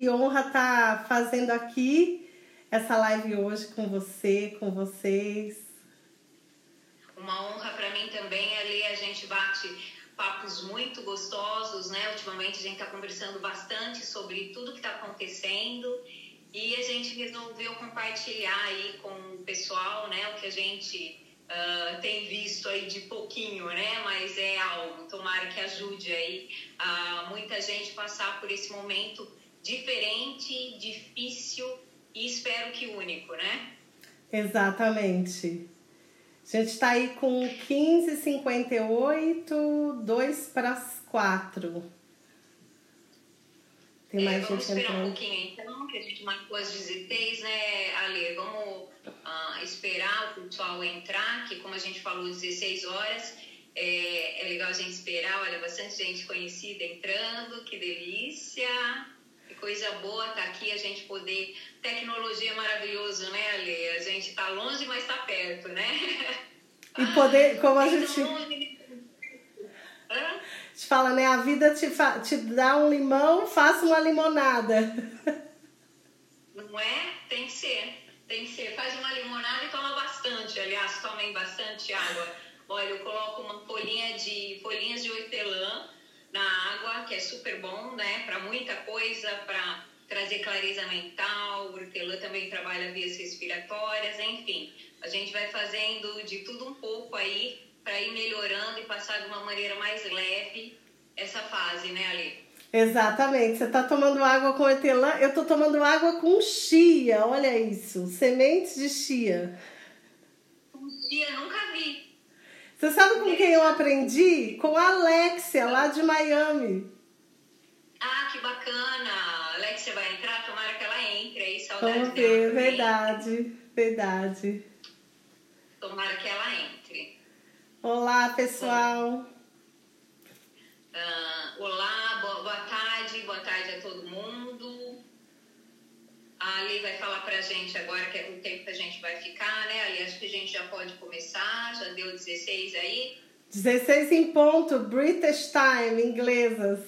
Que honra estar tá fazendo aqui essa live hoje com você, com vocês. Uma honra para mim também, ali a gente bate papos muito gostosos, né? Ultimamente a gente está conversando bastante sobre tudo que está acontecendo e a gente resolveu compartilhar aí com o pessoal, né? O que a gente uh, tem visto aí de pouquinho, né? Mas é algo, tomara que ajude aí uh, muita gente passar por esse momento diferente, difícil e espero que único, né? Exatamente. A gente está aí com 15,58, 2 para as 4. Tem mais é, vamos gente esperar entrando. um pouquinho então, que a gente marcou as 16, né, Ale? Vamos uh, esperar o pessoal entrar, que como a gente falou, 16 horas. É, é legal a gente esperar, olha, bastante gente conhecida entrando, que delícia! Coisa boa tá aqui a gente poder. Tecnologia é maravilhoso, né, Ale? A gente tá longe, mas tá perto, né? E poder, como a gente. Hã? te fala, né? A vida te, fa... te dá um limão, faça uma limonada. Não é? Tem que ser. Tem que ser. Faz uma limonada e toma bastante. Aliás, tomem bastante água. Olha, eu coloco uma folhinha de folhinhas de hortelã na água, que é super bom, né? Para muita coisa, para trazer clareza mental. O hortelã também trabalha vias respiratórias, enfim. A gente vai fazendo de tudo um pouco aí para ir melhorando e passar de uma maneira mais leve essa fase, né, Ali? Exatamente. Você está tomando água com hortelã, eu estou tomando água com chia. Olha isso, sementes de chia. Com chia, nunca vi. Você sabe com quem eu aprendi? Com a Alexia, lá de Miami. Ah, que bacana! A Alexia vai entrar? Tomara que ela entre aí, saudade Vamos ver, verdade, verdade. Tomara que ela entre. Olá, pessoal. Uh, olá, boa, boa, tarde, boa tarde a todo mundo. A Ali vai falar pra gente agora que é o tempo que a gente vai ficar, né? Ali, acho que a gente já pode começar, já deu 16 aí. 16 em ponto, British Time, inglesas.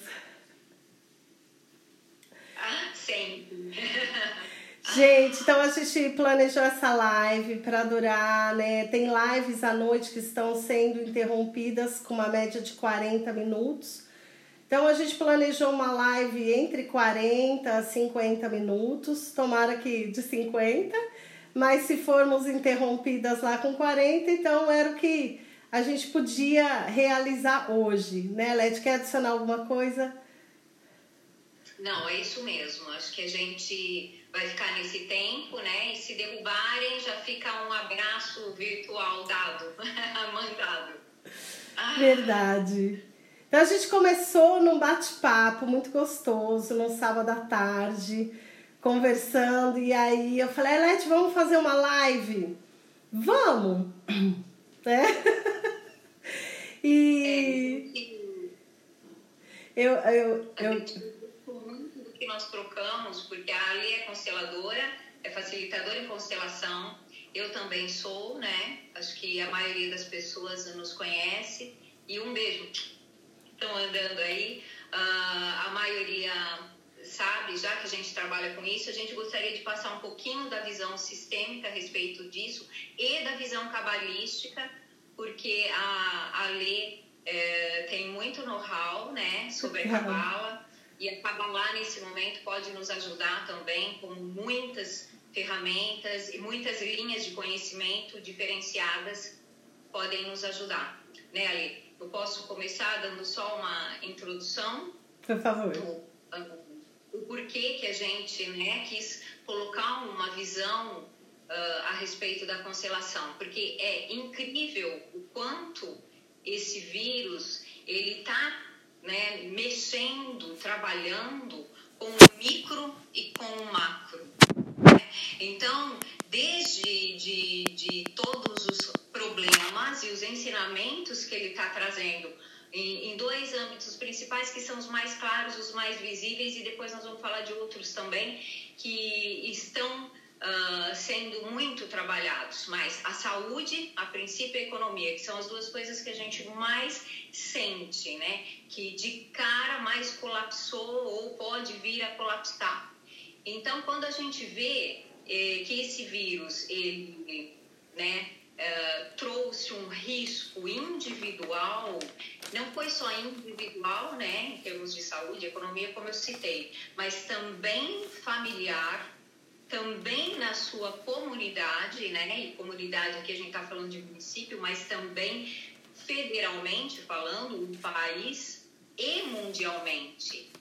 Ah, sempre. Gente, então a gente planejou essa live para durar, né? Tem lives à noite que estão sendo interrompidas com uma média de 40 minutos. Então a gente planejou uma live entre 40 a 50 minutos, tomara que de 50, mas se formos interrompidas lá com 40, então era o que a gente podia realizar hoje, né, Led? Quer adicionar alguma coisa? Não, é isso mesmo. Acho que a gente vai ficar nesse tempo, né? E se derrubarem, já fica um abraço virtual dado, mandado. Ah. Verdade. Então a gente começou num bate-papo muito gostoso, no sábado à tarde, conversando, e aí eu falei, Elete, vamos fazer uma live? Vamos! Né? e eu, eu, eu, que nós trocamos, porque a Ali é consteladora, é facilitadora em constelação, eu também sou, né? Acho que a maioria das pessoas nos conhece. E um beijo, estão andando aí. Uh, a maioria sabe, já que a gente trabalha com isso, a gente gostaria de passar um pouquinho da visão sistêmica a respeito disso e da visão cabalística, porque a, a Lê é, tem muito know-how né, sobre a cabala. E a Kabbalah, nesse momento, pode nos ajudar também com muitas ferramentas e muitas linhas de conhecimento diferenciadas podem nos ajudar. Né, Ali? Eu posso começar dando só uma introdução? Por favor. O, o porquê que a gente né, quis colocar uma visão uh, a respeito da constelação. Porque é incrível o quanto esse vírus ele está né, mexendo, trabalhando com o micro e com o macro. Então, desde de, de todos os problemas e os ensinamentos que ele está trazendo em, dois âmbitos principais que são os mais claros, os mais visíveis, e depois nós vamos falar de outros também que estão uh, sendo muito trabalhados. Mas a saúde, a princípio, e a economia, que são as duas coisas que a gente mais sente, né? Que de cara mais colapsou ou pode vir a colapsar. Então, quando a gente vê eh, que esse vírus, ele, né, uh, trouxe um risco individual, não foi só individual, né, em termos de saúde, economia, como eu citei, mas também familiar, também na sua comunidade, né, e comunidade aqui a gente está falando de município, mas também federalmente falando, o país e mundialmente.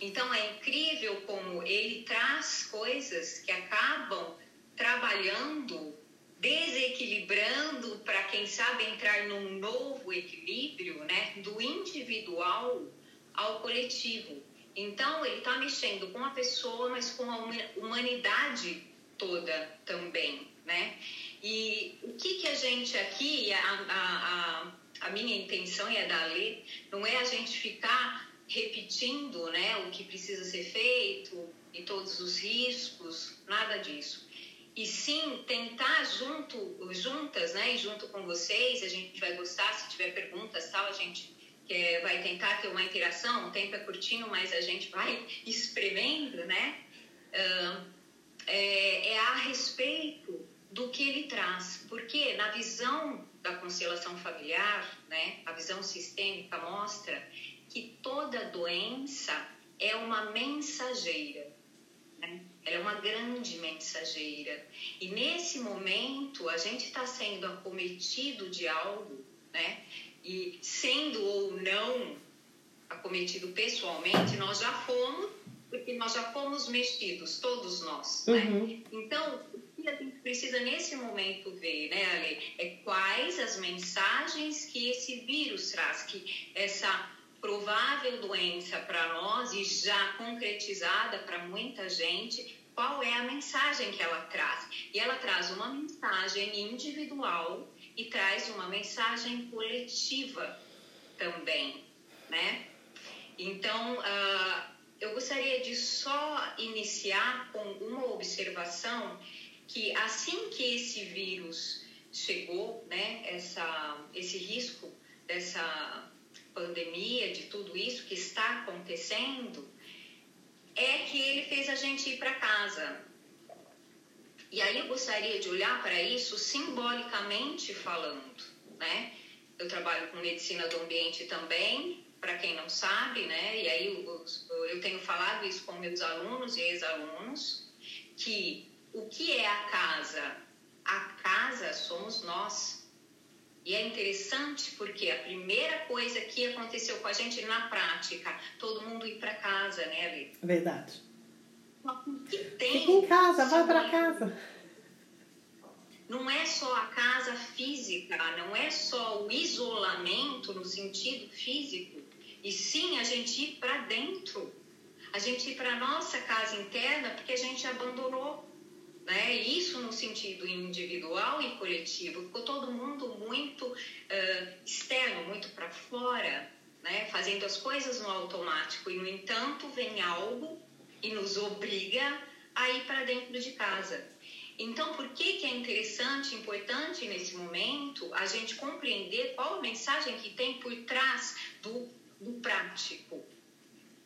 Então é incrível como ele traz coisas que acabam trabalhando desequilibrando para quem sabe entrar num novo equilíbrio, né, do individual ao coletivo. Então ele está mexendo com a pessoa, mas com a humanidade toda também, né? E o que que a gente aqui, a, a, a, minha intenção e a da Lê, não é a gente ficar repetindo, né, o que precisa ser feito e todos os riscos, nada disso e sim tentar junto, juntas, né, e junto com vocês, a gente vai gostar, se tiver perguntas, tal, a gente é, vai tentar ter uma interação, o tempo é curtinho, mas a gente vai espremendo, né, é, é a respeito do que ele traz, porque na visão da constelação familiar, né, a visão sistêmica mostra que toda doença é uma mensageira, né? Ela é uma grande mensageira. E nesse momento, a gente está sendo acometido de algo, né? E sendo ou não acometido pessoalmente, nós já fomos, porque nós já fomos mexidos, todos nós, né? uhum. né? Então, o que a gente precisa nesse momento ver, né, Ale, é quais as mensagens que esse vírus traz, que essa provável doença para nós e já concretizada para muita gente, qual é a mensagem que ela traz? E ela traz uma mensagem individual e traz uma mensagem coletiva também, né? Então, uh, eu gostaria de só iniciar com uma observação que assim que esse vírus chegou, né, essa, esse risco dessa pandemia, de tudo isso que está acontecendo, é que ele fez a gente ir para casa. E aí eu gostaria de olhar para isso simbolicamente falando, né? Eu trabalho com medicina do ambiente também, para quem não sabe, né? E aí eu, eu tenho falado isso com meus alunos e ex-alunos, que o que é a casa? A casa somos nós. E é interessante porque a primeira coisa que aconteceu com a gente na prática, todo mundo ir para casa, né, Ali? Verdade. Que tem? Fica em casa, vai para casa. Não é só a casa física, não é só o isolamento no sentido físico, e sim a gente ir para dentro, a gente ir para nossa casa interna porque a gente abandonou né? Isso no sentido individual e coletivo. Ficou todo mundo muito uh, externo, muito para fora, né? Fazendo as coisas no automático. E, no entanto, vem algo e nos obriga a ir para dentro de casa. Então, por que, que é interessante, importante nesse momento a gente compreender qual a mensagem que tem por trás do, do prático?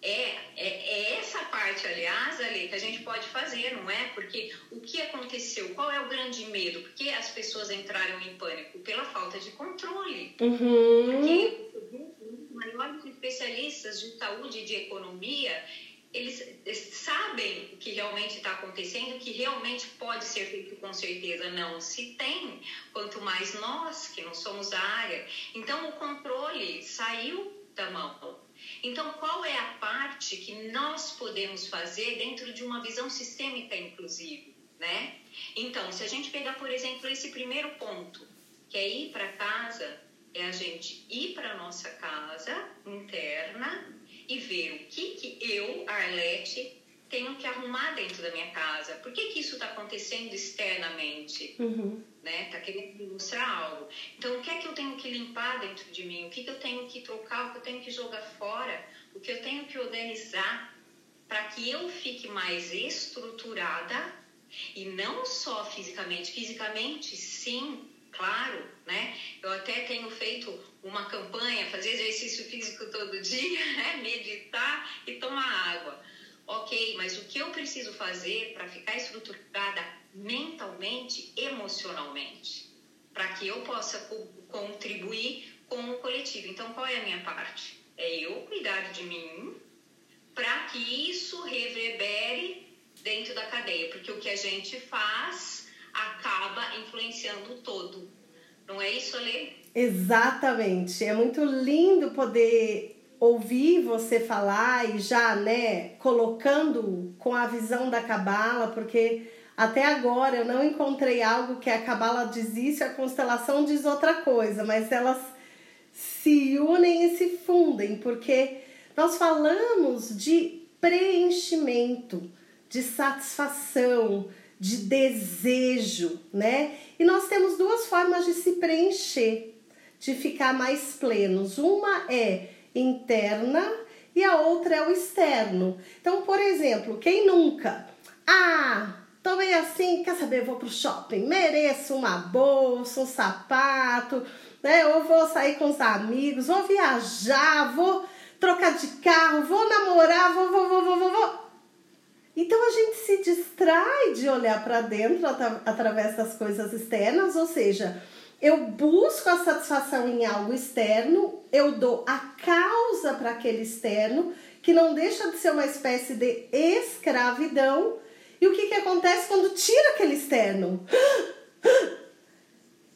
É, é, é, essa parte, aliás, ali, que a gente pode fazer, não é? Porque o que aconteceu? Qual é o grande medo? Por que as pessoas entraram em pânico? Pela falta de controle. Uhum. Porque os maiores especialistas de saúde e de economia, eles sabem o que realmente está acontecendo, o que realmente pode ser feito com certeza não se tem, quanto mais nós que não somos da área. Então, o controle saiu da mão então, qual é a parte que nós podemos fazer dentro de uma visão sistêmica, inclusive, né? Então, se a gente pegar, por exemplo, esse primeiro ponto, que é ir para casa, é a gente ir para nossa casa interna e ver o que, que eu, Arlete, tenho que arrumar dentro da minha casa. Por que, que isso está acontecendo externamente? Uhum. Né? Tá querendo me mostrar algo. Então, o que é que eu tenho que limpar dentro de mim? O que, que eu tenho que trocar? O que eu tenho que jogar fora? O que eu tenho que organizar para que eu fique mais estruturada e não só fisicamente. Fisicamente, sim, claro, né? Eu até tenho feito uma campanha, fazer exercício físico todo dia, né? meditar e tomar água Ok, mas o que eu preciso fazer para ficar estruturada mentalmente, emocionalmente, para que eu possa co contribuir com o coletivo? Então, qual é a minha parte? É eu cuidar de mim para que isso reverbere dentro da cadeia, porque o que a gente faz acaba influenciando o todo. Não é isso, Ale? Exatamente. É muito lindo poder ouvir você falar e já, né, colocando com a visão da cabala, porque até agora eu não encontrei algo que a cabala diz isso a constelação diz outra coisa, mas elas se unem e se fundem, porque nós falamos de preenchimento, de satisfação, de desejo, né? E nós temos duas formas de se preencher, de ficar mais plenos. Uma é interna e a outra é o externo. Então, por exemplo, quem nunca? Ah, tô meio assim, quer saber? Vou pro shopping, mereço uma bolsa, um sapato, né? Ou vou sair com os amigos, vou viajar, vou trocar de carro, vou namorar, vou, vou, vou, vou, vou. vou. Então a gente se distrai de olhar para dentro através das coisas externas, ou seja, eu busco a satisfação em algo externo, eu dou a causa para aquele externo, que não deixa de ser uma espécie de escravidão. E o que, que acontece quando tira aquele externo?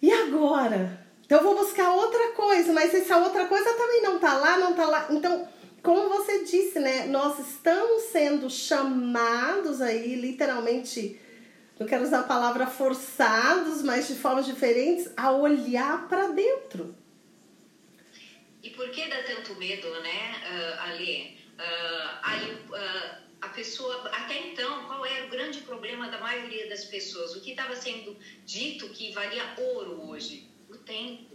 E agora? Então eu vou buscar outra coisa, mas essa outra coisa também não tá lá, não tá lá. Então, como você disse, né? Nós estamos sendo chamados aí, literalmente, não quero usar a palavra forçados, mas de formas diferentes, a olhar para dentro. E por que dá tanto medo, né, uh, Ali? Uh, aí, uh, a pessoa, até então, qual era o grande problema da maioria das pessoas? O que estava sendo dito que valia ouro hoje? O tempo,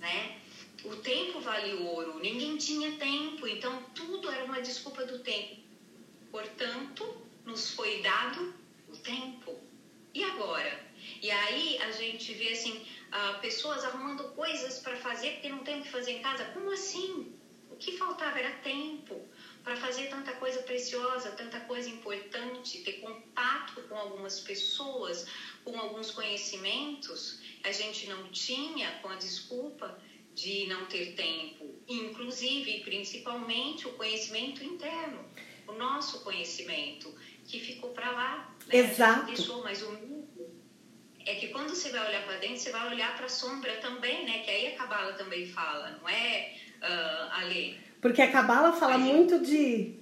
né? O tempo vale ouro. Ninguém tinha tempo, então tudo era uma desculpa do tempo. Portanto, nos foi dado tempo. E agora? E aí a gente vê assim, uh, pessoas arrumando coisas para fazer porque não tem o que fazer em casa. Como assim? O que faltava era tempo para fazer tanta coisa preciosa, tanta coisa importante, ter contato com algumas pessoas, com alguns conhecimentos. A gente não tinha com a desculpa de não ter tempo, inclusive, principalmente, o conhecimento interno, o nosso conhecimento que ficou para lá. Né? Exato. Mas o mundo é que quando você vai olhar para dentro, você vai olhar para a sombra também, né? Que aí a Cabala também fala, não é, uh, Ale? Porque a Cabala fala aí... muito de,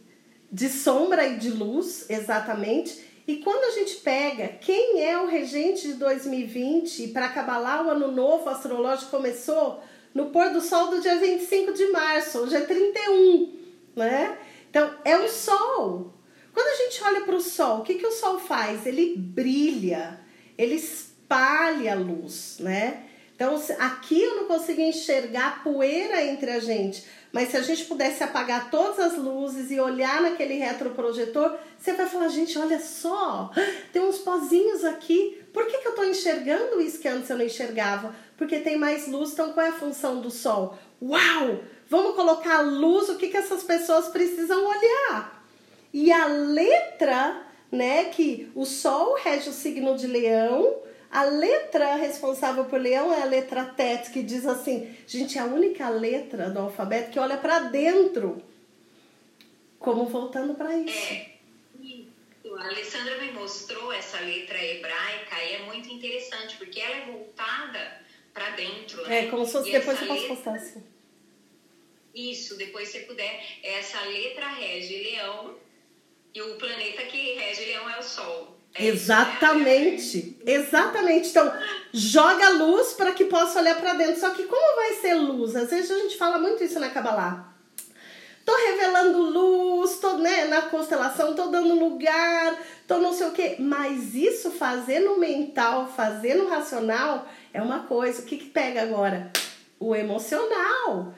de sombra e de luz, exatamente. E quando a gente pega quem é o regente de 2020, para Cabalá o ano novo astrológico começou no pôr do sol do dia 25 de março, hoje é 31, né? Então, é o sol. Quando a gente olha para o sol, o que, que o sol faz? Ele brilha, ele espalha a luz, né? Então, aqui eu não consigo enxergar poeira entre a gente, mas se a gente pudesse apagar todas as luzes e olhar naquele retroprojetor, você vai falar, gente, olha só, tem uns pozinhos aqui. Por que, que eu estou enxergando isso que antes eu não enxergava? Porque tem mais luz, então qual é a função do sol? Uau! Vamos colocar luz, o que, que essas pessoas precisam olhar? E a letra, né, que o Sol rege o signo de Leão, a letra responsável por Leão é a letra Tet, que diz assim: gente, é a única letra do alfabeto que olha para dentro. Como voltando para isso. É. A Alessandra me mostrou essa letra hebraica e é muito interessante, porque ela é voltada para dentro. Né? É, como se fosse, depois você letra... postar assim. Isso, depois se puder. Essa letra rege leão e o planeta que rege leão é o Sol. É exatamente, isso, né? exatamente. Então, joga luz para que possa olhar para dentro. Só que como vai ser luz? Às vezes a gente fala muito isso na Kabbalah. Tô revelando luz, tô né, na constelação, tô dando lugar, tô não sei o quê. Mas isso fazer no mental, fazer no racional é uma coisa. O que, que pega agora? O emocional,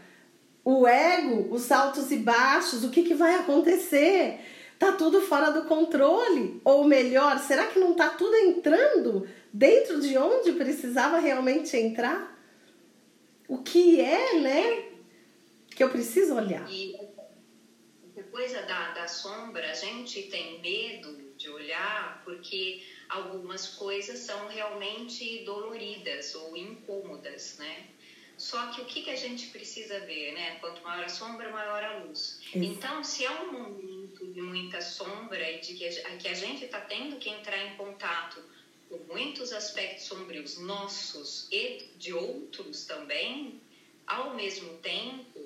o ego, os altos e baixos, o que, que vai acontecer? Tá tudo fora do controle? Ou melhor, será que não tá tudo entrando dentro de onde precisava realmente entrar? O que é, né? Que eu preciso olhar. E coisa da, da sombra, a gente tem medo de olhar porque algumas coisas são realmente doloridas ou incômodas, né? Só que o que, que a gente precisa ver, né? Quanto maior a sombra, maior a luz. Isso. Então, se é um momento de muita sombra e de que a, que a gente está tendo que entrar em contato com muitos aspectos sombrios nossos e de outros também, ao mesmo tempo,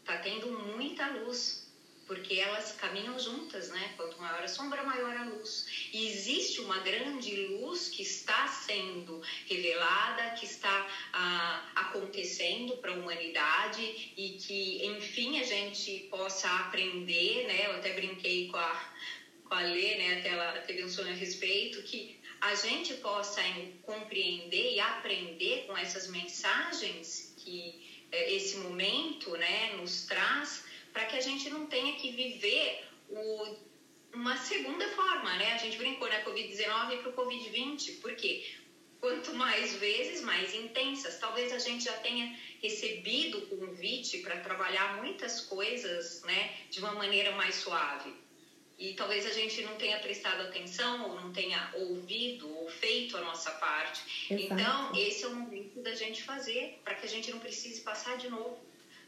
está tendo muita luz porque elas caminham juntas, né? Quanto maior a sombra, maior a luz. E existe uma grande luz que está sendo revelada, que está ah, acontecendo para a humanidade e que, enfim, a gente possa aprender, né? Eu até brinquei com a, com a Lê, né? Até ela teve um sonho a respeito, que a gente possa compreender e aprender com essas mensagens que eh, esse momento, né, nos traz para que a gente não tenha que viver o, uma segunda forma, né? A gente brincou na Covid-19 para o Covid-20, porque quanto mais vezes, mais intensas. Talvez a gente já tenha recebido o convite para trabalhar muitas coisas, né, de uma maneira mais suave. E talvez a gente não tenha prestado atenção ou não tenha ouvido ou feito a nossa parte. Exato. Então, esse é o momento da gente fazer para que a gente não precise passar de novo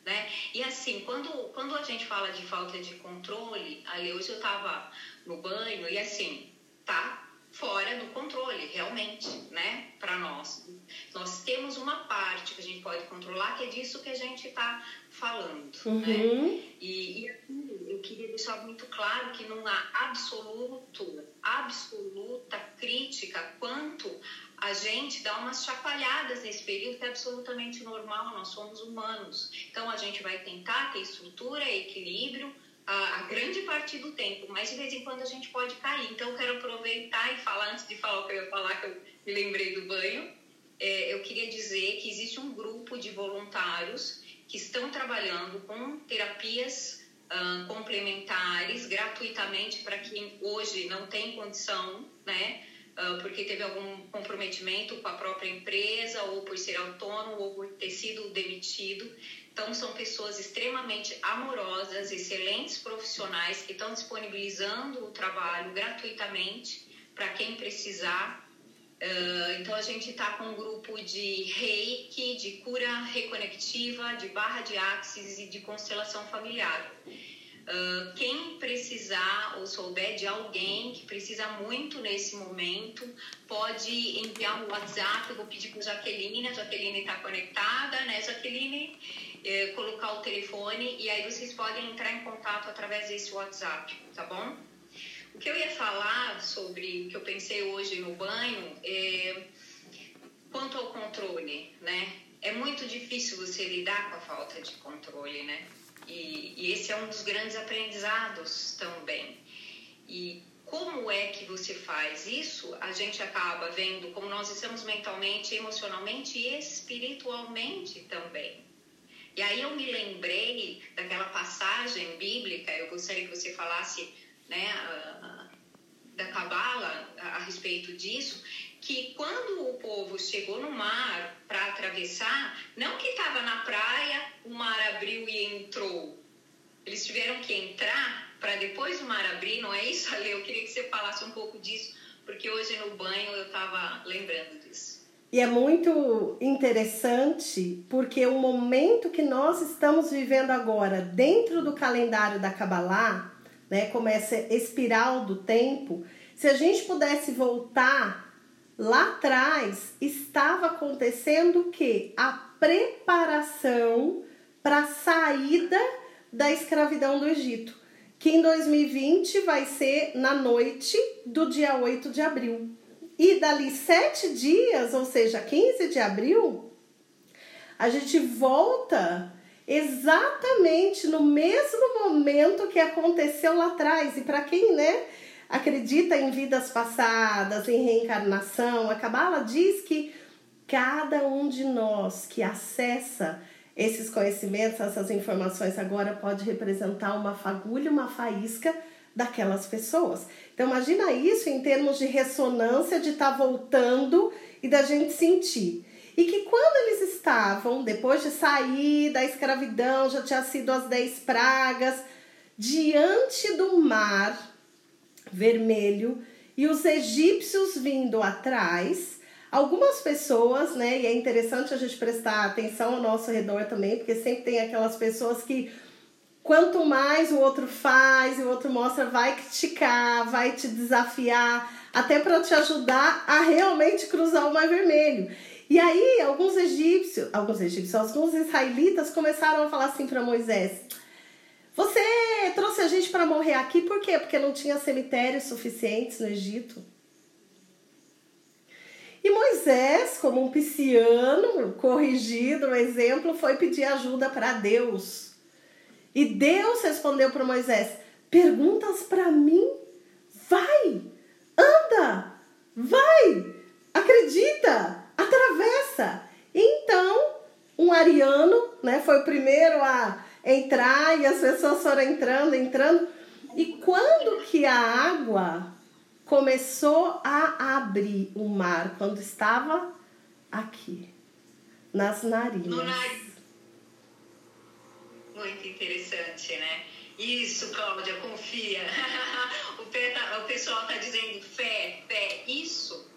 né? E assim, quando, quando a gente fala de falta de controle, ali hoje eu estava no banho e assim, tá fora do controle, realmente, né? Para nós. Nós temos uma parte que a gente pode controlar, que é disso que a gente está falando, uhum. né? E, e aqui eu queria deixar muito claro que não há absoluto, absoluta crítica quanto a gente dá umas chacoalhadas nesse período que é absolutamente normal, nós somos humanos. Então a gente vai tentar ter estrutura, equilíbrio a, a, grande parte do tempo, mas de vez em quando a gente pode cair. Então eu quero aproveitar e falar, antes de falar o que eu ia falar, que eu me lembrei do banho, é, eu queria dizer que existe um grupo de voluntários que estão trabalhando com terapias uh, complementares gratuitamente para quem hoje não tem condição, né? Ah, porque teve algum comprometimento com a própria empresa, ou por ser autônomo, ou por ter sido demitido. Então, são pessoas extremamente amorosas, excelentes profissionais que estão disponibilizando o trabalho gratuitamente para quem precisar. Uh, então, a gente está com um grupo de reiki, de cura reconectiva, de barra de axis e de constelação familiar. Uh, quem precisar ou souber de alguém que precisa muito nesse momento, pode enviar um WhatsApp. Eu vou pedir para a Jaqueline, a Jaqueline está conectada, né, Jaqueline? Eh, colocar o telefone e aí vocês podem entrar em contato através desse WhatsApp, tá bom? O que eu ia falar sobre o que eu pensei hoje no banho é quanto ao controle, né? É muito difícil você lidar com a falta de controle, né? E, e esse é um dos grandes aprendizados também. E como é que você faz isso? A gente acaba vendo como nós estamos mentalmente, emocionalmente e espiritualmente também. E aí eu me lembrei daquela passagem bíblica, eu gostaria que você falasse né, da Cabala a, a respeito disso, que quando o povo chegou no mar para atravessar, não que estava na praia, o mar abriu e entrou. Eles tiveram que entrar para depois o mar abrir, não é isso, Ale? Eu queria que você falasse um pouco disso, porque hoje no banho eu estava lembrando disso. E é muito interessante porque o momento que nós estamos vivendo agora, dentro do calendário da Kabbalah, né, como essa espiral do tempo, se a gente pudesse voltar lá atrás estava acontecendo o que? A preparação para a saída da escravidão do Egito, que em 2020 vai ser na noite do dia 8 de abril. E dali sete dias, ou seja, 15 de abril, a gente volta exatamente no mesmo momento que aconteceu lá atrás. E para quem, né, acredita em vidas passadas, em reencarnação. A Cabala diz que cada um de nós que acessa esses conhecimentos, essas informações agora pode representar uma fagulha, uma faísca daquelas pessoas. Então imagina isso em termos de ressonância de estar tá voltando e da gente sentir. E que quando eles estavam, depois de sair da escravidão, já tinha sido as dez pragas, diante do mar vermelho e os egípcios vindo atrás. Algumas pessoas, né, e é interessante a gente prestar atenção ao nosso redor também, porque sempre tem aquelas pessoas que quanto mais o outro faz o outro mostra, vai criticar, vai te desafiar, até para te ajudar a realmente cruzar o Mar Vermelho. E aí, alguns egípcios, alguns egípcios, alguns israelitas começaram a falar assim para Moisés: Você trouxe a gente para morrer aqui por quê? Porque não tinha cemitérios suficientes no Egito. E Moisés, como um pisciano, corrigido, um exemplo, foi pedir ajuda para Deus. E Deus respondeu para Moisés: Perguntas para mim? Vai, anda, vai, acredita, atravessa. Então, um ariano, né, foi o primeiro a entrar e as pessoas foram entrando, entrando. E quando que a água começou a abrir o mar? Quando estava aqui, nas narinas. No nariz. Muito interessante, né? Isso, Cláudia, confia. o, pessoal está dizendo fé, fé. Isso,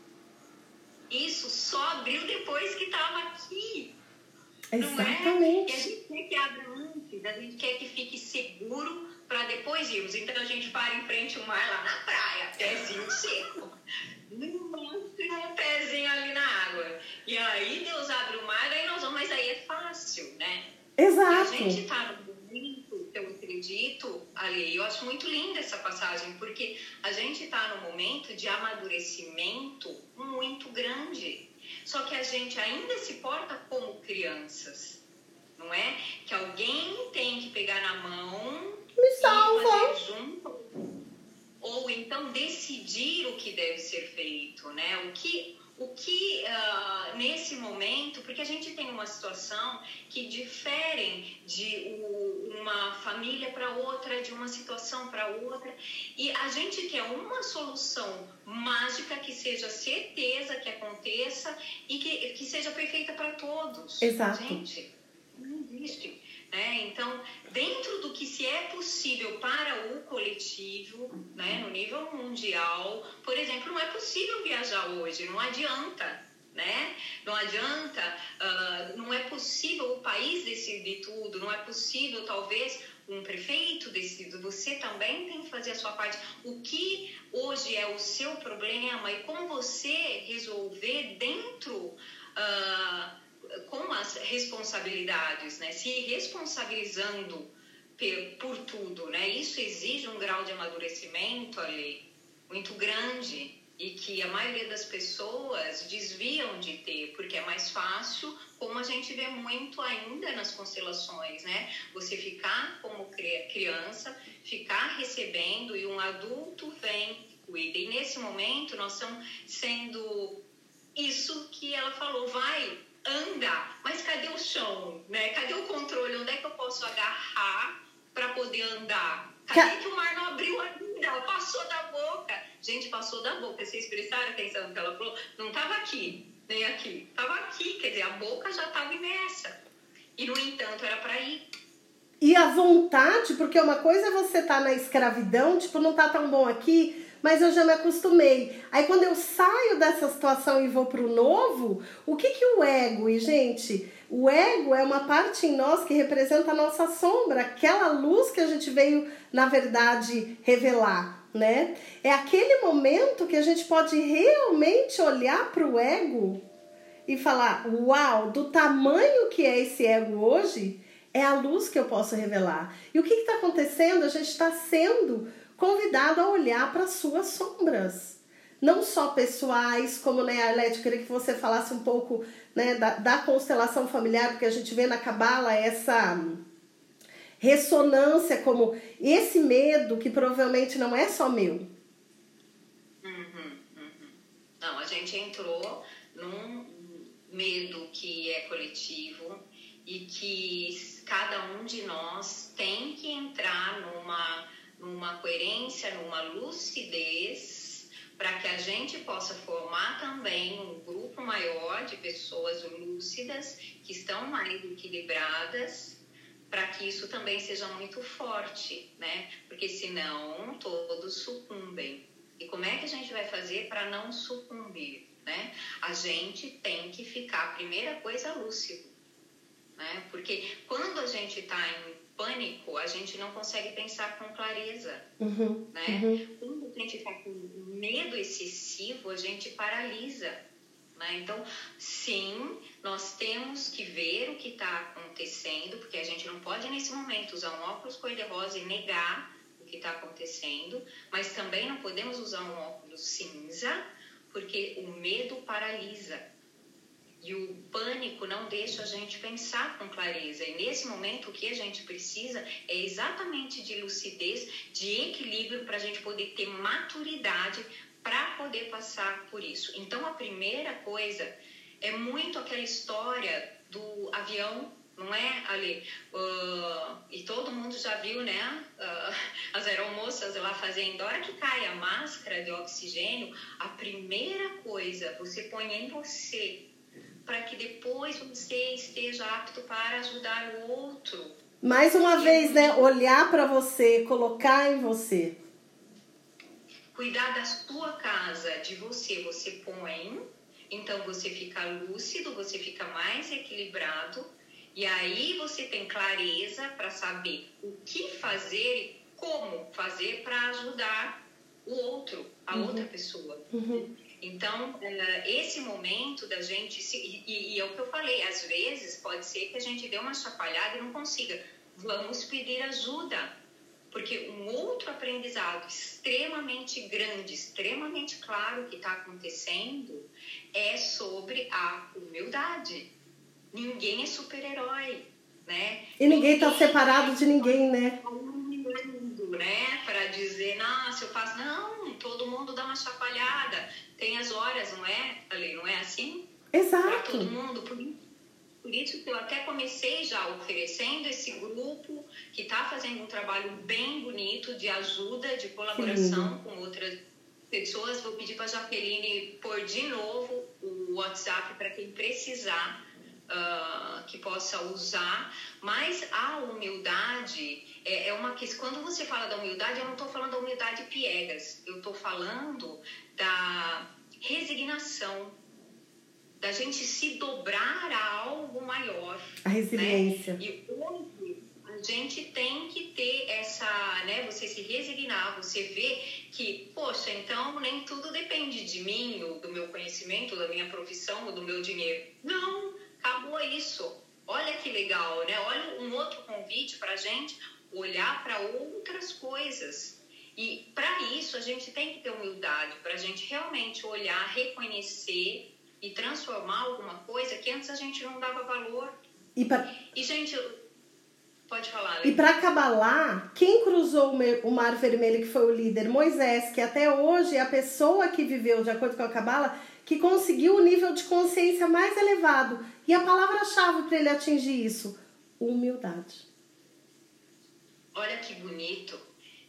isso só abriu depois que estava aqui. Exatamente. Não é? E a gente quer que abra antes, a gente quer que fique seguro para depois irmos. Então a gente para em frente ao mar lá na praia, pezinho seco. um pezinho ali na água. E aí Deus abre o mar, aí nós vamos, mas aí é fácil, né? Exato. E a gente está no momento, eu acredito, ali, eu acho muito linda essa passagem, porque a gente está no momento de amadurecimento muito grande. Só que a gente ainda se porta como crianças, não é? Que alguém tem que pegar na mão me salva. junto ou então decidir o que deve ser feito, né? O que o que uh, nesse momento, porque a gente tem uma situação que difere de uma família para outra, de uma situação para outra, e a gente quer uma solução mágica que seja certeza que aconteça e que, que seja perfeita para todos. Exato. Gente, existe. Né? Então, dentro do que se é possível para o coletivo, né, no nível mundial, por exemplo, não é possível viajar hoje, não adianta. Né? Não adianta, uh, não é possível o país decidir tudo, não é possível, talvez, um prefeito decidir, você também tem que fazer a sua parte. O que hoje é o seu problema e como você resolver dentro. Uh, com as responsabilidades, né? Se responsabilizando por tudo, né? Isso exige um grau de amadurecimento ali muito grande e que a maioria das pessoas desviam de ter, porque é mais fácil, como a gente vê muito ainda nas constelações, né? Você ficar como criança, ficar recebendo e um adulto vem cuida. E nesse momento nós estamos sendo isso que ela falou, vai anda, mas cadê o chão, né? Cadê o controle? Onde é que eu posso agarrar para poder andar? Cadê que o mar não abriu ainda? Passou da boca. Gente, passou da boca. Vocês prestaram atenção no que ela falou? Não estava aqui, nem aqui. Estava aqui, quer dizer, a boca já estava imersa. E, no entanto, era para ir. E a vontade, porque uma coisa é você estar tá na escravidão, tipo, não tá tão bom aqui, mas eu já me acostumei. Aí quando eu saio dessa situação e vou para o novo, o que que o ego? E gente, o ego é uma parte em nós que representa a nossa sombra, aquela luz que a gente veio, na verdade, revelar, né? É aquele momento que a gente pode realmente olhar para o ego e falar: "Uau, do tamanho que é esse ego hoje, é a luz que eu posso revelar". E o que está acontecendo? A gente está sendo convidado a olhar para suas sombras. Não só pessoais, como né, Arlete, queria que você falasse um pouco né, da, da constelação familiar, porque a gente vê na Cabala essa ressonância como esse medo que provavelmente não é só meu. Uhum, uhum. Não, a gente entrou num medo que é coletivo e que cada um de nós tem que entrar numa numa coerência, numa lucidez, para que a gente possa formar também um grupo maior de pessoas lúcidas que estão mais equilibradas para que isso também seja muito forte, né? Porque senão todos sucumbem. E como é que a gente vai fazer para não sucumbir, né? A gente tem que ficar, primeira coisa, lúcido, né? Porque quando a gente está em pânico, a gente não consegue pensar com clareza, uhum, né? Uhum. Quando a gente está com medo excessivo, a gente paralisa, né? Então, sim, nós temos que ver o que está acontecendo, porque a gente não pode, nesse momento, usar um óculos cor-de-rosa e negar o que está acontecendo, mas também não podemos usar um óculos cinza, porque o medo paralisa. E o pânico não deixa a gente pensar com clareza. E nesse momento, o que a gente precisa é exatamente de lucidez, de equilíbrio, para a gente poder ter maturidade para poder passar por isso. Então, a primeira coisa é muito aquela história do avião, não é, Ali? Uh, e todo mundo já viu, né? Uh, as aeromoças lá fazendo, a hora que cai a máscara de oxigênio, a primeira coisa você põe em você para que depois você esteja apto para ajudar o outro. Mais uma e vez, né? Olhar para você, colocar em você cuidar da sua casa, de você, você põe, então você fica lúcido, você fica mais equilibrado e aí você tem clareza para saber o que fazer e como fazer para ajudar o outro, a uhum. outra pessoa. Uhum. Então, eh, esse momento da gente, se, e, é o que eu falei, às vezes pode ser que a gente dê uma chacoalhada e não consiga. Vamos pedir ajuda porque um outro aprendizado extremamente grande, extremamente claro que está acontecendo é sobre a humildade. Ninguém é super-herói, né? E ninguém está separado de ninguém, né? Né? Para dizer, nossa, eu faço. Não, todo mundo dá uma chacoalhada. Tem as horas, não é? Ali, não é assim? Exato. Para todo mundo. Por por isso que eu até comecei já oferecendo esse grupo que está fazendo um trabalho bem bonito de ajuda, de colaboração Sim. com outras pessoas. Vou pedir para a Jaqueline pôr de novo o WhatsApp para quem precisar. Uh, que possa usar, mas a humildade é, é uma questão. Quando você fala da humildade, eu não estou falando da humildade piegas, eu estou falando da resignação, da gente se dobrar a algo maior. A resiliência. Né? E hoje a gente tem que ter essa, né? Você se resignar, você vê que, poxa, então nem tudo depende de mim, ou do meu conhecimento, da minha profissão, ou do meu dinheiro. Não, acabou isso. Olha que legal, né? Olha um outro convite para a gente olhar para outras coisas. E para isso a gente tem que ter humildade, para a gente realmente olhar, reconhecer e transformar alguma coisa que antes a gente não dava valor. E, pra... e gente, pode falar. E para Cabalá, quem cruzou o Mar Vermelho, que foi o líder Moisés, que até hoje é a pessoa que viveu de acordo com a Cabala, que conseguiu o nível de consciência mais elevado. E a palavra-chave para ele atingir isso: humildade. Olha que bonito.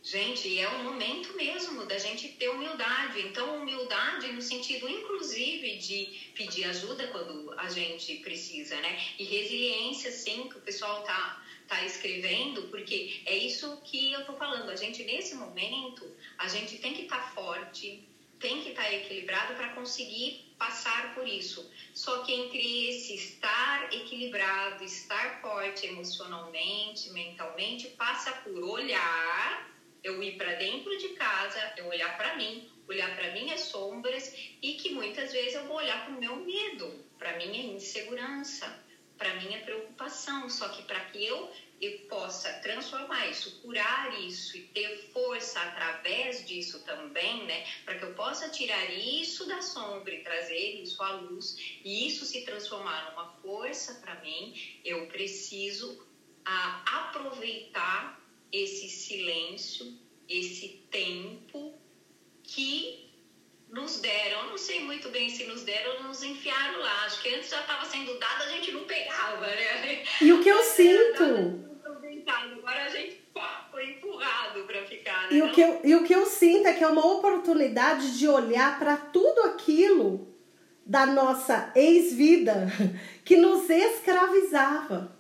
Gente, é um momento mesmo da gente ter humildade. Então, humildade no sentido, inclusive, de pedir ajuda quando a gente precisa, né? E resiliência, sim, que o pessoal tá, tá escrevendo, porque é isso que eu tô falando. A gente, nesse momento, a gente tem que estar tá forte, tem que estar equilibrado para conseguir passar por isso. Só que entre esse estar equilibrado, estar forte emocionalmente, mentalmente, passa por olhar eu ir para dentro de casa, eu olhar para mim, olhar para minhas sombras e que muitas vezes eu vou olhar para o meu medo, para minha insegurança, para minha preocupação. Só que para que eu, eu possa transformar isso, curar isso e ter força através disso também, né? Para que eu possa tirar isso da sombra e trazer isso à luz e isso se transformar numa força para mim, eu preciso a, aproveitar esse silêncio, esse tempo que nos deram. Eu não sei muito bem se nos deram ou nos enfiaram lá. Acho que antes já estava sendo dado, a gente não pegava, né? E o que eu sinto? Agora a gente foi empurrado para ficar. Né? E, o que eu, e o que eu sinto é que é uma oportunidade de olhar para tudo aquilo da nossa ex-vida que nos escravizava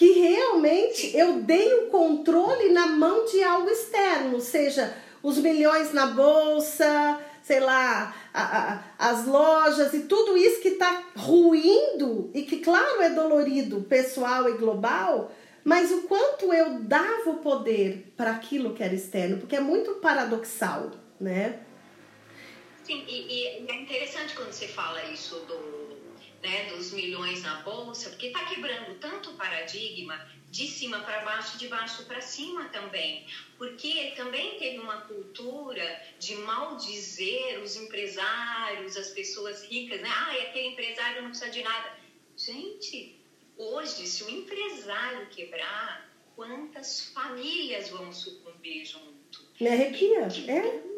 que realmente eu dei o controle na mão de algo externo, seja os milhões na bolsa, sei lá, a, a, as lojas e tudo isso que está ruindo e que, claro, é dolorido, pessoal e global, mas o quanto eu dava o poder para aquilo que era externo, porque é muito paradoxal, né? Sim, e, e é interessante quando você fala isso do, né, dos milhões na bolsa, porque está quebrando tanto o paradigma de cima para baixo, de baixo para cima também, porque também teve uma cultura de maldizer os empresários, as pessoas ricas, né? Ah, aquele empresário não precisa de nada. Gente, hoje, se o empresário quebrar, quantas famílias vão sucumbir junto? Me arrepia, é?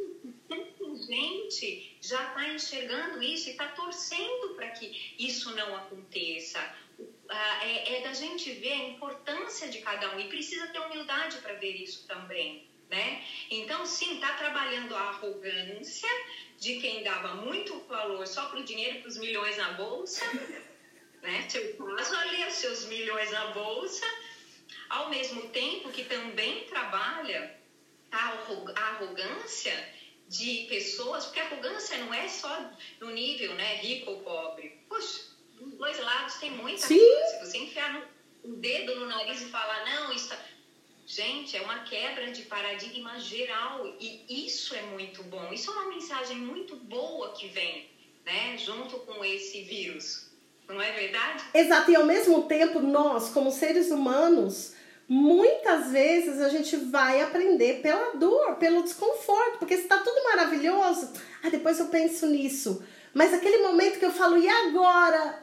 gente já está enxergando isso e está torcendo para que isso não aconteça. É, é da gente ver a importância de cada um e precisa ter humildade para ver isso também. Né? Então, sim, está trabalhando a arrogância de quem dava muito valor só para o dinheiro, para os milhões na bolsa, né? Seu caso ali, os seus milhões na bolsa, ao mesmo tempo que também trabalha a arrogância de pessoas, porque a arrogância não é só no nível né, rico ou pobre. Poxa, dos dois lados tem muita Sim. coisa. Se você enfiar o dedo no nariz e falar, não, isso. Tá... Gente, é uma quebra de paradigma geral e isso é muito bom. Isso é uma mensagem muito boa que vem, né, junto com esse vírus. Não é verdade? Exato, e ao mesmo tempo, nós, como seres humanos, muitas vezes a gente vai aprender pela dor, pelo desconforto, porque está tudo maravilhoso, ah, depois eu penso nisso. Mas aquele momento que eu falo, e agora?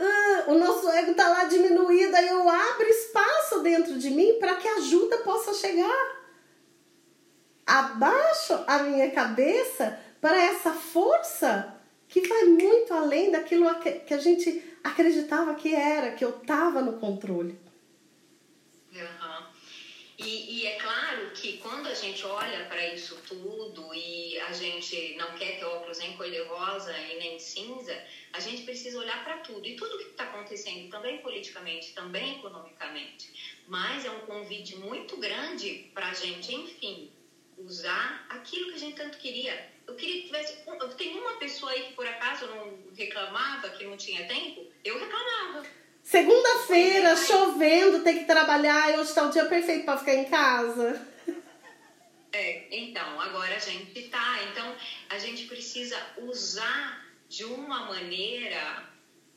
Ah, o nosso ego está lá diminuído, aí eu abro espaço dentro de mim para que a ajuda possa chegar. Abaixo a minha cabeça para essa força que vai muito além daquilo que a gente acreditava que era, que eu estava no controle. Uhum. E, e, é claro que quando a gente olha para isso tudo e a gente não quer ter óculos nem cor-de-rosa e nem cinza, a gente precisa olhar para tudo. E tudo que está acontecendo também politicamente, também economicamente. Mas é um convite muito grande para a gente, enfim, usar aquilo que a gente tanto queria. Eu queria que tivesse. Tem uma pessoa aí que por acaso não reclamava, que não tinha tempo? Eu reclamava. Segunda-feira, chovendo, tem que trabalhar e hoje está o dia perfeito para ficar em casa. É, então, agora a gente tá. Então, a gente precisa usar de uma maneira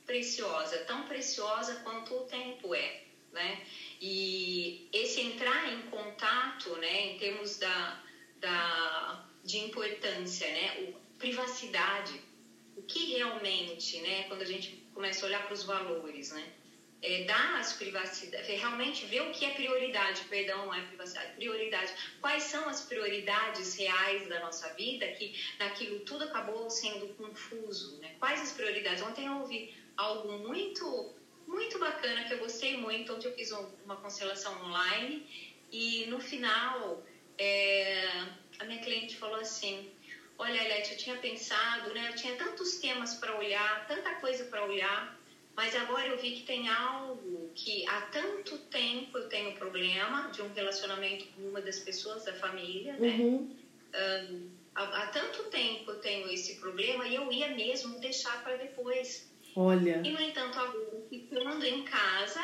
preciosa, tão preciosa quanto o tempo é, né? E esse entrar em contato, né, em termos da, da, de importância, né, o, privacidade, o que realmente, né, quando a gente começa a olhar para os valores, né? É, dar as privacidades, é, realmente ver o que é prioridade, perdão, não é privacidade, prioridade. Quais são as prioridades reais da nossa vida que naquilo tudo acabou sendo confuso, né? Quais as prioridades? Ontem eu ouvi algo muito, muito bacana que eu gostei muito. Ontem eu fiz uma constelação online e no final é, a minha cliente falou assim: Olha, Elete, eu tinha pensado, né? Eu tinha tantos temas para olhar, tanta coisa para olhar, mas agora eu vi que tem algo que há tanto tempo eu tenho problema de um relacionamento com uma das pessoas da família, né? Uhum. Um, há, há, tanto tempo eu tenho esse problema e eu ia mesmo deixar para depois. Olha. E no entanto, agora, ficando em casa,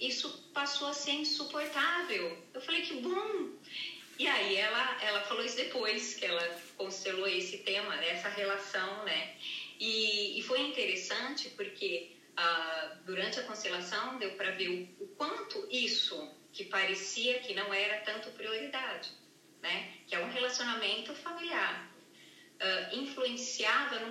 isso passou a ser insuportável. Eu falei que bom. E aí ela, ela falou isso depois, que ela constelou esse tema, né, essa relação, né? E, e foi interessante porque ah, durante a constelação deu para ver o, o, quanto isso que parecia que não era tanto prioridade, né? Que é um relacionamento familiar, uh, influenciava de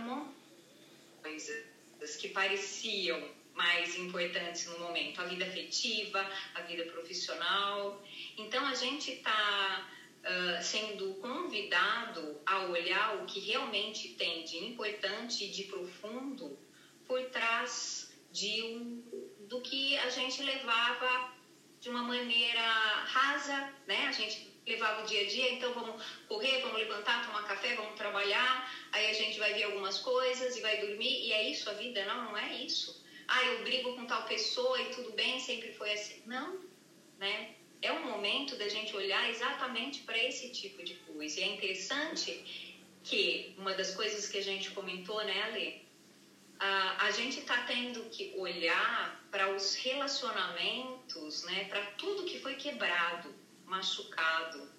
coisas que pareciam mais importantes no momento, a vida afetiva, a vida profissional. Então a gente está uh, sendo convidado a olhar o que realmente tem de importante e de profundo por trás de um, do que a gente levava de uma maneira rasa, né? A gente levava o dia a dia, então vamos correr, vamos levantar, tomar café, vamos trabalhar, aí a gente vai ver algumas coisas e vai dormir, e é isso a vida? Não, não é isso. ah, eu brigo com tal pessoa e tudo bem, sempre foi assim. Não, né? É o momento da gente olhar exatamente para esse tipo de coisa. E é interessante que uma das coisas que a gente comentou, né, Ale? A, a gente está tendo que olhar para os relacionamentos, né, para tudo que foi quebrado, machucado,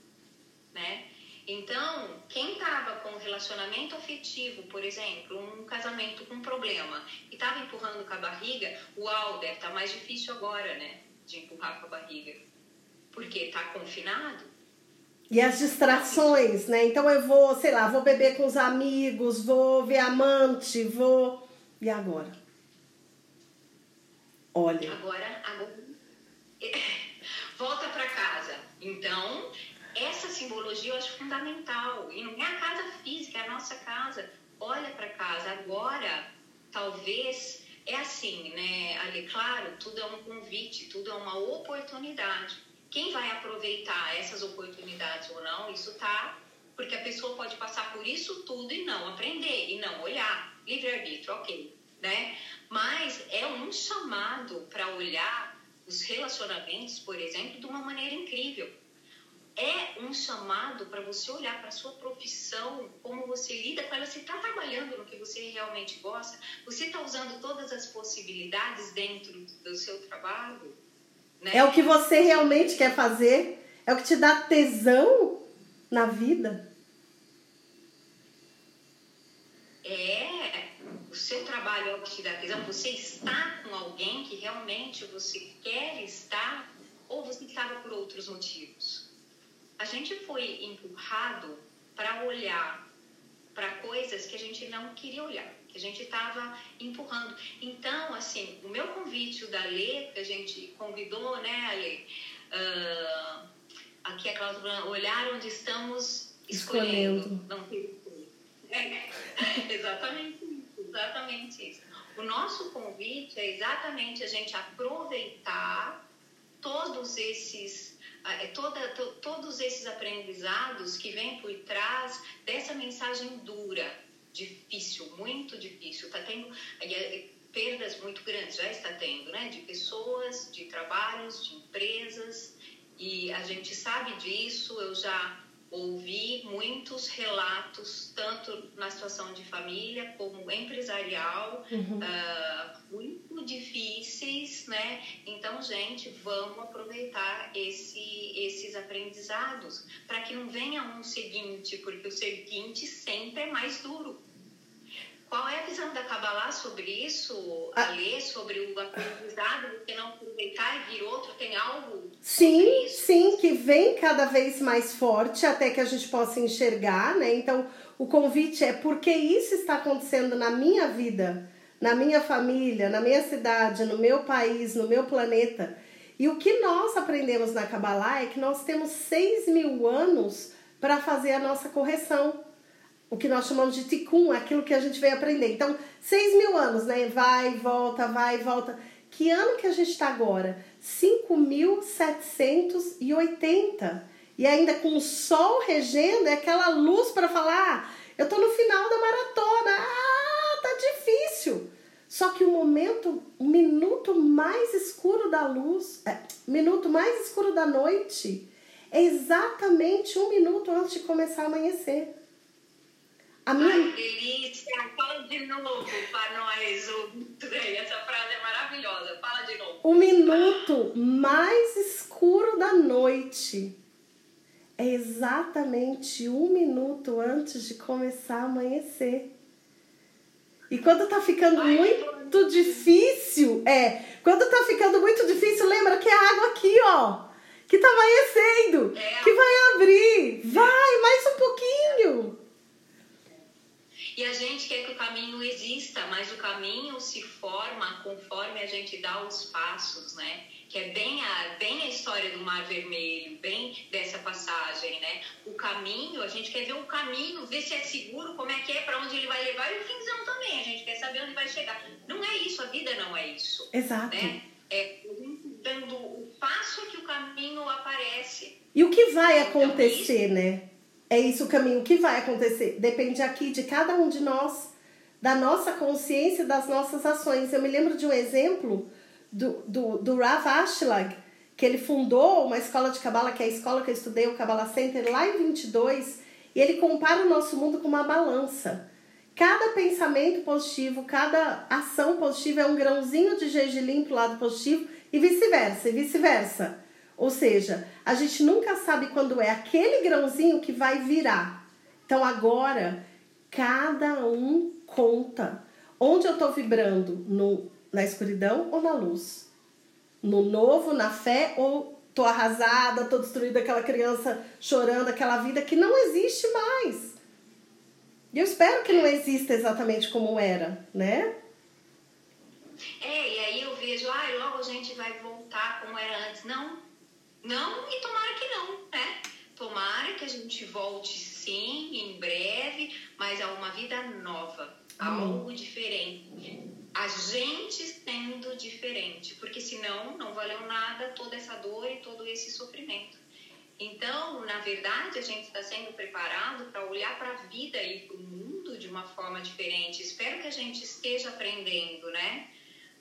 né? Então, quem estava com um relacionamento afetivo, por exemplo, um casamento com problema, e estava empurrando com a barriga, uau, deve estar tá mais difícil agora, né? De empurrar com a barriga. Porque está confinado. E as distrações, né? Então eu vou, sei lá, vou beber com os amigos, vou ver amante, vou. E agora? Olha. Agora, agora. Volta para casa. Então, essa simbologia eu acho fundamental. E não é a casa física, é a nossa casa. Olha para casa. Agora, talvez, é assim, né, Ali? Claro, tudo é um convite, tudo é uma oportunidade. Quem vai aproveitar essas oportunidades ou não, isso tá. Porque a pessoa pode passar por isso tudo e não aprender, e não olhar. Livre-arbítrio, ok. Né? Mas é um chamado para olhar os relacionamentos, por exemplo, de uma maneira incrível é um chamado para você olhar para a sua profissão, como você lida com ela, você está trabalhando no que você realmente gosta, você está usando todas as possibilidades dentro do seu trabalho. Né? É o que você realmente quer fazer? É o que te dá tesão na vida? É, o seu trabalho é o que te dá tesão. Você está com alguém que realmente você quer estar ou você estava por outros motivos? a gente foi empurrado para olhar para coisas que a gente não queria olhar, que a gente estava empurrando. Então, assim, o meu convite, o da Lê, que a gente convidou, né, Ale? Uh, aqui a Cláudia olhar onde estamos escolhendo. escolhendo. Não é, exatamente isso, exatamente isso. O nosso convite é exatamente a gente aproveitar todos esses é toda, to, todos esses aprendizados que vêm por trás dessa mensagem dura, difícil, muito difícil. Está tendo é, perdas muito grandes, já está tendo, né? De pessoas, de trabalhos, de empresas. E a gente sabe disso, eu já ouvi muitos relatos, tanto na situação de família como empresarial, uhum. uh, muito difíceis, né? Então, gente, vamos aproveitar esse, esses aprendizados para que não venha um seguinte, porque o seguinte sempre é mais duro. Qual é a visão da Kabbalah sobre isso, ah. ler sobre o aprendizado, que não aproveitar e vir outro? Tem algo? Sim, sim, que vem cada vez mais forte até que a gente possa enxergar, né? Então, o convite é porque isso está acontecendo na minha vida, na minha família, na minha cidade, no meu país, no meu planeta. E o que nós aprendemos na Kabbalah é que nós temos seis mil anos para fazer a nossa correção o que nós chamamos de tikkun, aquilo que a gente veio aprender. Então, seis mil anos, né? Vai, volta, vai, volta. Que ano que a gente está agora? 5.780. E ainda com o sol regendo, é aquela luz para falar: ah, eu tô no final da maratona. Ah, tá difícil. Só que o momento, o minuto mais escuro da luz, é, minuto mais escuro da noite, é exatamente um minuto antes de começar a amanhecer. A minha... Ai, delícia! Fala de novo para nós, Essa frase é maravilhosa. Fala de novo. O minuto mais escuro da noite é exatamente um minuto antes de começar a amanhecer. E quando tá ficando Ai, muito difícil, é, quando tá ficando muito difícil, lembra que é a água aqui, ó, que tá amanhecendo, é. que vai abrir. Vai, mais um pouquinho. E a gente quer que o caminho exista, mas o caminho se forma conforme a gente dá os passos, né? Que é bem a, bem a história do Mar Vermelho, bem dessa passagem, né? O caminho, a gente quer ver o caminho, ver se é seguro, como é que é, para onde ele vai levar, e o finzão também, a gente quer saber onde vai chegar. Não é isso, a vida não é isso. Exato. Né? É dando o passo que o caminho aparece. E o que vai então, acontecer, então, né? É isso o caminho que vai acontecer. Depende aqui de cada um de nós da nossa consciência, das nossas ações. Eu me lembro de um exemplo do, do, do Rav Ashlag, que ele fundou uma escola de Kabbalah, que é a escola que eu estudei, o Kabbalah Center, lá em 22, e ele compara o nosso mundo com uma balança. Cada pensamento positivo, cada ação positiva é um grãozinho de gergelim para o lado positivo e vice-versa, e vice-versa. Ou seja, a gente nunca sabe quando é aquele grãozinho que vai virar. Então agora, cada um conta. Onde eu estou vibrando? No, na escuridão ou na luz? No novo, na fé ou tô arrasada, tô destruída, aquela criança chorando, aquela vida que não existe mais. E eu espero que não exista exatamente como era, né? É, e aí eu vejo, ah, logo a gente vai voltar como era antes. Não, não, e tomara que não, né? Tomara que a gente volte sim, em breve, mas a uma vida nova, algo diferente. A gente sendo diferente, porque senão não valeu nada toda essa dor e todo esse sofrimento. Então, na verdade, a gente está sendo preparado para olhar para a vida e para o mundo de uma forma diferente. Espero que a gente esteja aprendendo, né?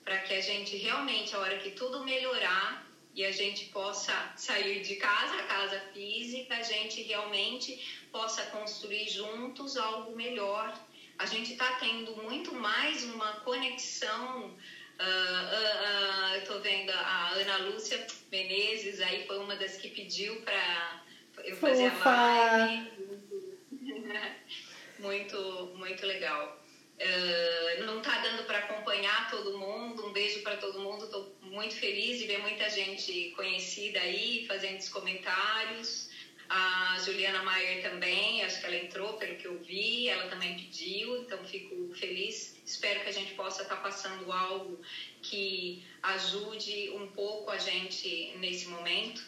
Para que a gente realmente, a hora que tudo melhorar e a gente possa sair de casa, casa física, a gente realmente possa construir juntos algo melhor. A gente está tendo muito mais uma conexão Uh, uh, uh, eu tô vendo a Ana Lúcia Menezes, aí foi uma das que pediu para eu fazer a live. muito, muito legal. Não tá dando para acompanhar todo mundo. Um beijo para todo mundo. Tô muito feliz de ver muita gente conhecida aí fazendo os comentários. A Juliana Maier também, acho que ela entrou pelo que eu vi, ela também pediu, então fico feliz Espero que a gente possa estar passando algo que ajude um pouco a gente nesse momento.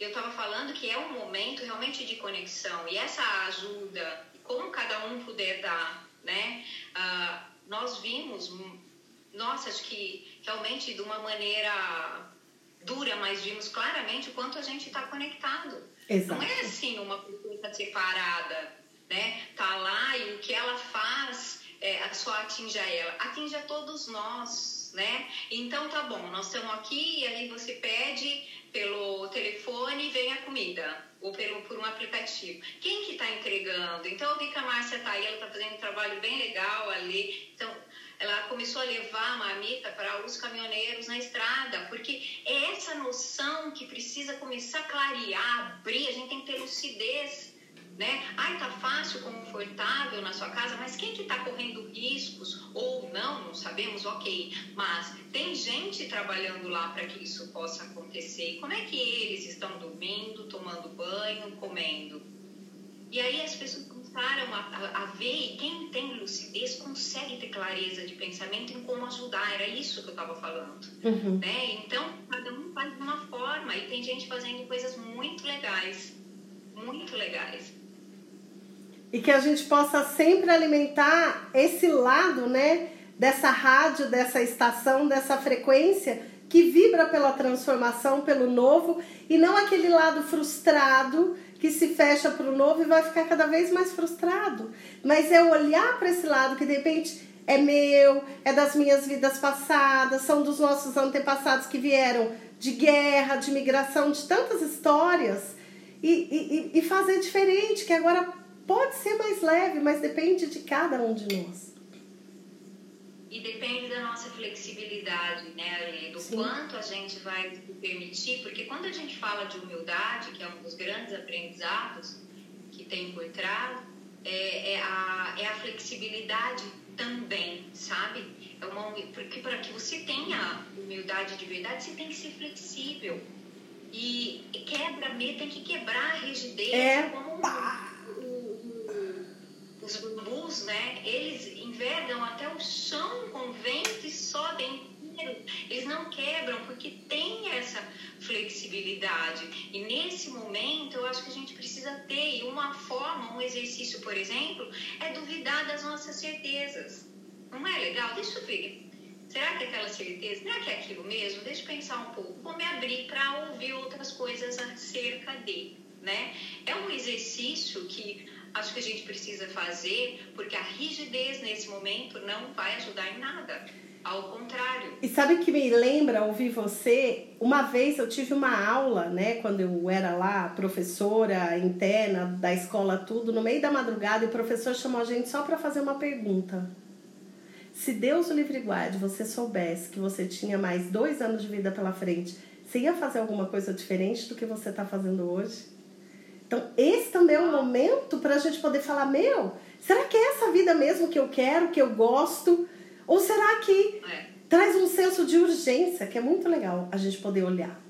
Eu estava falando que é um momento realmente de conexão e essa ajuda, como cada um puder dar, né? Uh, nós vimos, nossa, acho que realmente de uma maneira dura, mas vimos claramente o quanto a gente está conectado. Exato. Não é assim uma pessoa separada, né? Tá lá e o que ela faz é, só atinja ela, atinja todos nós, né? Então tá bom, nós estamos aqui e aí você pede pelo telefone vem a comida ou pelo, por um aplicativo. Quem que está entregando? Então eu vi que a Márcia tá aí, ela está fazendo um trabalho bem legal ali. Então ela começou a levar a marmita para os caminhoneiros na estrada, porque é essa noção que precisa começar a clarear, abrir, a gente tem que ter lucidez né? Ai, tá fácil, confortável na sua casa, mas quem que tá correndo riscos ou não, não sabemos, ok. Mas tem gente trabalhando lá para que isso possa acontecer. Como é que eles estão dormindo, tomando banho, comendo? E aí as pessoas começaram a, a, a ver e quem tem lucidez consegue ter clareza de pensamento em como ajudar. Era isso que eu estava falando. Uhum. Né? Então, cada um faz de uma forma e tem gente fazendo coisas muito legais. Muito legais e que a gente possa sempre alimentar esse lado, né, dessa rádio, dessa estação, dessa frequência que vibra pela transformação, pelo novo e não aquele lado frustrado que se fecha para o novo e vai ficar cada vez mais frustrado. Mas é olhar para esse lado que de repente é meu, é das minhas vidas passadas, são dos nossos antepassados que vieram de guerra, de migração, de tantas histórias e, e, e fazer diferente, que agora Pode ser mais leve, mas depende de cada um de nós. E depende da nossa flexibilidade, né, Ale? Do Sim. quanto a gente vai se permitir, porque quando a gente fala de humildade, que é um dos grandes aprendizados que tem por trás, é, é, a, é a flexibilidade também, sabe? É uma, porque para que você tenha humildade de verdade, você tem que ser flexível. E, quebra tem que quebrar a rigidez. É. Como os bambus, né, eles envergam até o chão com vento e sobem. Eles não quebram porque tem essa flexibilidade. E nesse momento eu acho que a gente precisa ter. E uma forma, um exercício, por exemplo, é duvidar das nossas certezas. Não é legal? Deixa eu ver. Será que é aquela certeza? Será que é aquilo mesmo? Deixa eu pensar um pouco. Vou me abrir para ouvir outras coisas acerca de. Né? É um exercício que acho que a gente precisa fazer, porque a rigidez nesse momento não vai ajudar em nada. Ao contrário. E sabe que me lembra ouvir você? Uma vez eu tive uma aula, né, quando eu era lá professora interna da escola tudo, no meio da madrugada, e o professor chamou a gente só para fazer uma pergunta. Se Deus o livre guarde, você soubesse que você tinha mais dois anos de vida pela frente, você ia fazer alguma coisa diferente do que você está fazendo hoje? Então, esse também é um momento para a gente poder falar: meu, será que é essa vida mesmo que eu quero, que eu gosto? Ou será que é. traz um senso de urgência, que é muito legal a gente poder olhar?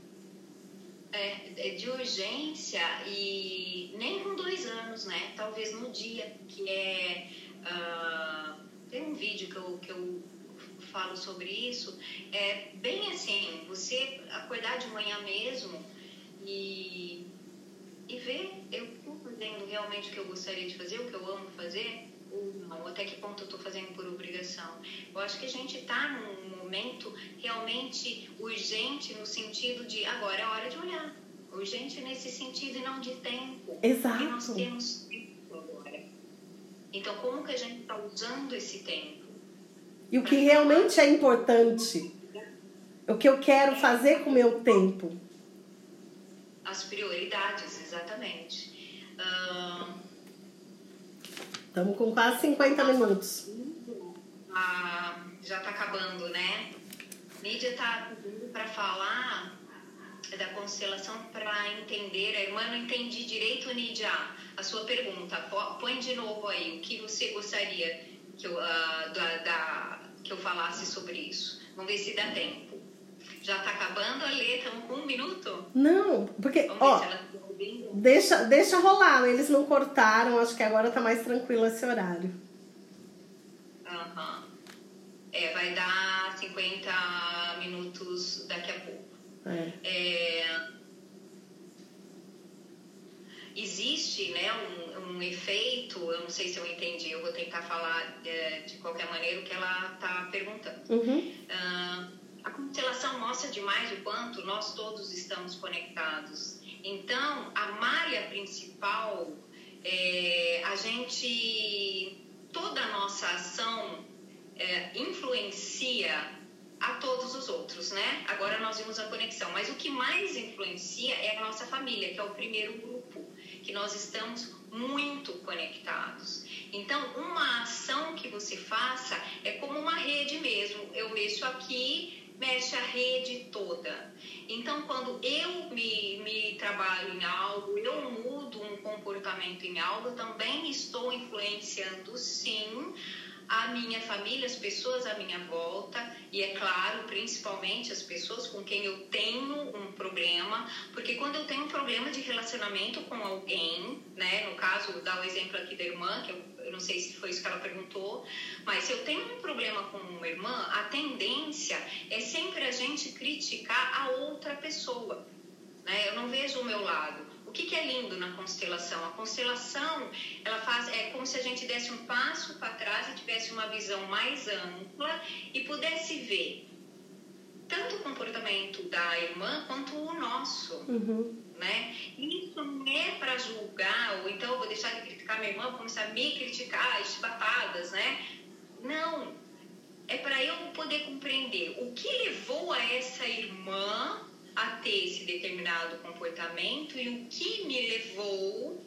É, é de urgência e nem com dois anos, né? Talvez no dia, que é. Uh, tem um vídeo que eu, que eu falo sobre isso. É bem assim: você acordar de manhã mesmo e, e ver, eu estou fazendo realmente o que eu gostaria de fazer, o que eu amo fazer ou não, até que ponto eu estou fazendo por obrigação. Eu acho que a gente está num momento realmente urgente no sentido de agora é hora de olhar. Urgente nesse sentido e não de tempo. Exato. Porque nós temos tempo agora. Então, como que a gente está usando esse tempo? E o que realmente é importante? O que eu quero fazer com o meu tempo? As prioridades, exatamente. Estamos com quase 50 minutos. Ah, já está acabando, né? Mídia está para falar da constelação para entender. A irmã não entendi direito, Nídia, a sua pergunta. Põe de novo aí o que você gostaria que eu, uh, da, da, que eu falasse sobre isso. Vamos ver se dá tempo. Já está acabando a com um minuto? Não, porque, ó, deixa, deixa rolar, eles não cortaram, acho que agora tá mais tranquilo esse horário. Aham. Uhum. É, vai dar 50 minutos daqui a pouco. É. é existe né, um, um, efeito, eu não sei se eu entendi, eu vou tentar falar é, de qualquer maneira o que ela está perguntando. Uhum. Uh, a constelação mostra demais o quanto nós todos estamos conectados então, a malha principal, é, a gente, toda a nossa ação é, influencia a todos os outros, né? Agora nós vimos a conexão, mas o que mais influencia é a nossa família, que é o primeiro grupo, que nós estamos muito conectados. Então, uma ação que você faça é como uma rede mesmo. Eu mexo aqui, mexe a rede toda. Então, quando eu me, me trabalho em algo, eu mudo um comportamento em algo, também estou influenciando, sim, a minha família, as pessoas à minha volta e, é claro, principalmente as pessoas com quem eu tenho um problema, porque quando eu tenho um problema de relacionamento com alguém, né, no caso, dar o exemplo aqui da irmã, que eu, eu não sei se foi isso que ela perguntou, mas se eu tenho um problema com uma irmã, a tendência é sempre a gente criticar a outra pessoa, né? Eu não vejo o meu lado que, que é lindo na constelação? A constelação, ela faz, é como se a gente desse um passo para trás e tivesse uma visão mais ampla e pudesse ver tanto o comportamento da irmã quanto o nosso. Uhum. Né? Isso não é para julgar, ou então eu vou deixar de criticar minha irmã, vou começar a me criticar, chibatadas, né? Não. É para eu poder compreender o que levou a essa irmã a ter esse determinado comportamento e o que me levou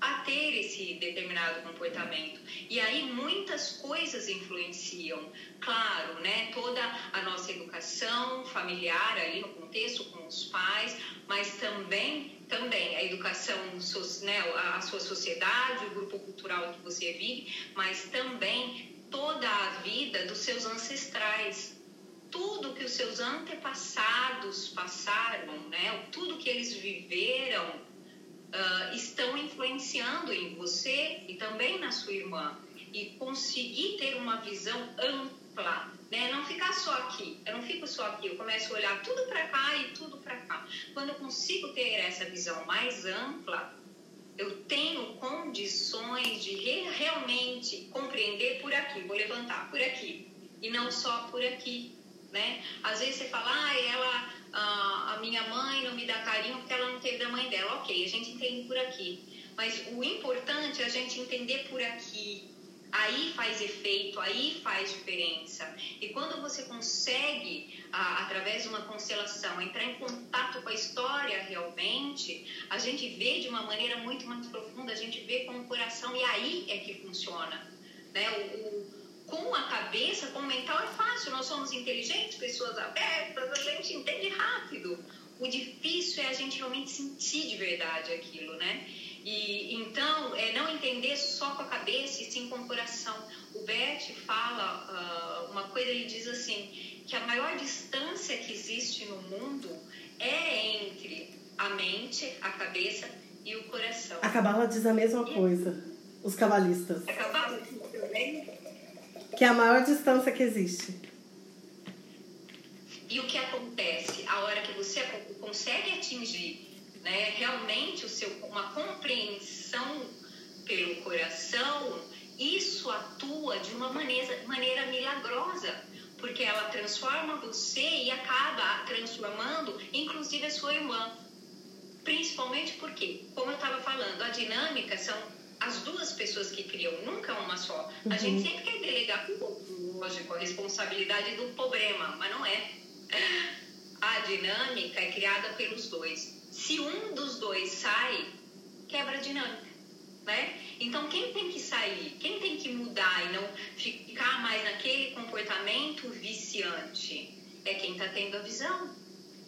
a ter esse determinado comportamento. E aí muitas coisas influenciam, claro, né? Toda a nossa educação familiar ali no contexto com os pais, mas também também a educação, né, a sua sociedade, o grupo cultural que você vive, mas também toda a vida dos seus ancestrais, tudo que os seus antepassados passaram, né, tudo que eles viveram, uh, estão influenciando em você e também na sua irmã. E conseguir ter uma visão ampla, né? Não ficar só aqui. Eu não fico só aqui. Eu começo a olhar tudo para cá e tudo para cá. Quando eu consigo ter essa visão mais ampla, eu tenho condições de re realmente compreender por aqui. Vou levantar por aqui e não só por aqui né? Às vezes você fala, ah, ela, a minha mãe não me dá carinho porque ela não teve da mãe dela. Ok, a gente entende por aqui. Mas o importante é a gente entender por aqui. Aí faz efeito, aí faz diferença. E quando você consegue, através de uma constelação, entrar em contato com a história realmente, a gente vê de uma maneira muito mais profunda, a gente vê com o coração e aí é que funciona. Né? O, o, com a cabeça, com o mental é fácil, nós somos inteligentes, pessoas abertas, a gente entende rápido. O difícil é a gente realmente sentir de verdade aquilo, né? E então, é não entender só com a cabeça e sim com o coração. O Bert fala uh, uma coisa, ele diz assim, que a maior distância que existe no mundo é entre a mente, a cabeça e o coração. A Cabala diz a mesma coisa, os cabalistas. A Cabala também? Que é a maior distância que existe. E o que acontece? A hora que você consegue atingir né, realmente o seu, uma compreensão pelo coração, isso atua de uma maneira, maneira milagrosa, porque ela transforma você e acaba transformando, inclusive, a sua irmã. Principalmente porque, como eu estava falando, a dinâmica são as duas pessoas que criam, nunca uma só. Uhum. A gente sempre quer delegar lógico, a responsabilidade do problema, mas não é. A dinâmica é criada pelos dois. Se um dos dois sai, quebra a dinâmica, né? Então, quem tem que sair, quem tem que mudar e não ficar mais naquele comportamento viciante é quem está tendo a visão,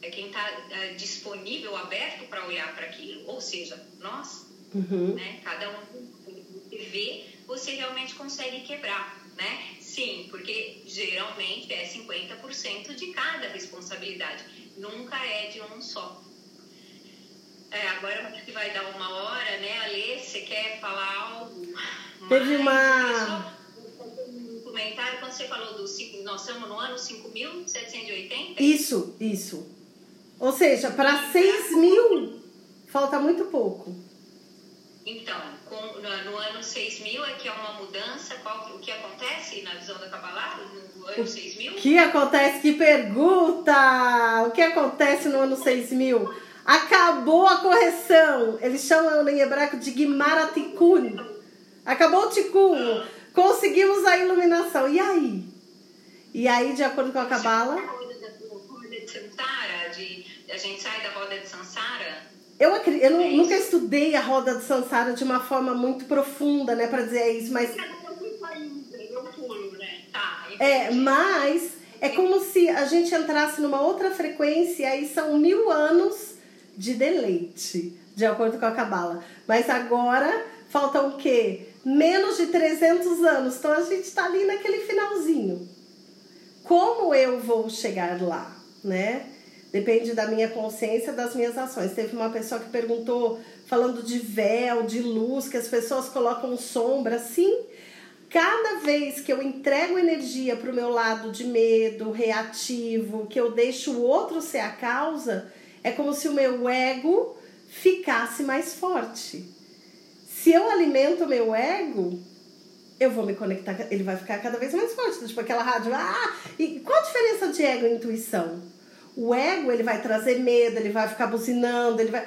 é quem está é, disponível, aberto para olhar para aquilo, ou seja, nós, uhum. né? Cada um vê, você realmente consegue quebrar, né? Sim, porque geralmente é 50% de cada responsabilidade, nunca é de um só. É, agora que vai dar uma hora, né, Alê? Você quer falar algo? Teve uma. Um comentário quando você falou do. Nós estamos no ano 5.780? Isso, isso. Ou seja, para 6 mil, falta muito pouco. Então, com, no, no, ano 6000 é que é uma mudança, qual, o que acontece na visão da Kabbalah no ano 6000? O que acontece? Que pergunta! O que acontece no ano 6000? Acabou a correção. Eles chamam em hebraico de Gimaratikun. Acabou o Tikkun. Conseguimos a iluminação. E aí? E aí, de acordo com a Kabbalah... A gente sai da roda de Sansara... Eu, eu não, é nunca estudei a roda de Sansara de uma forma muito profunda, né, para dizer isso, mas... É, mas é como se a gente entrasse numa outra frequência, aí são mil anos de deleite, de acordo com a Cabala. Mas agora faltam o quê? Menos de 300 anos. Então a gente está ali naquele finalzinho. Como eu vou chegar lá, né? Depende da minha consciência, das minhas ações. Teve uma pessoa que perguntou, falando de véu, de luz, que as pessoas colocam sombra. Sim, cada vez que eu entrego energia para o meu lado de medo, reativo, que eu deixo o outro ser a causa, é como se o meu ego ficasse mais forte. Se eu alimento o meu ego, eu vou me conectar, ele vai ficar cada vez mais forte. Tipo aquela rádio. Ah! E qual a diferença de ego e intuição? O ego, ele vai trazer medo, ele vai ficar buzinando, ele vai.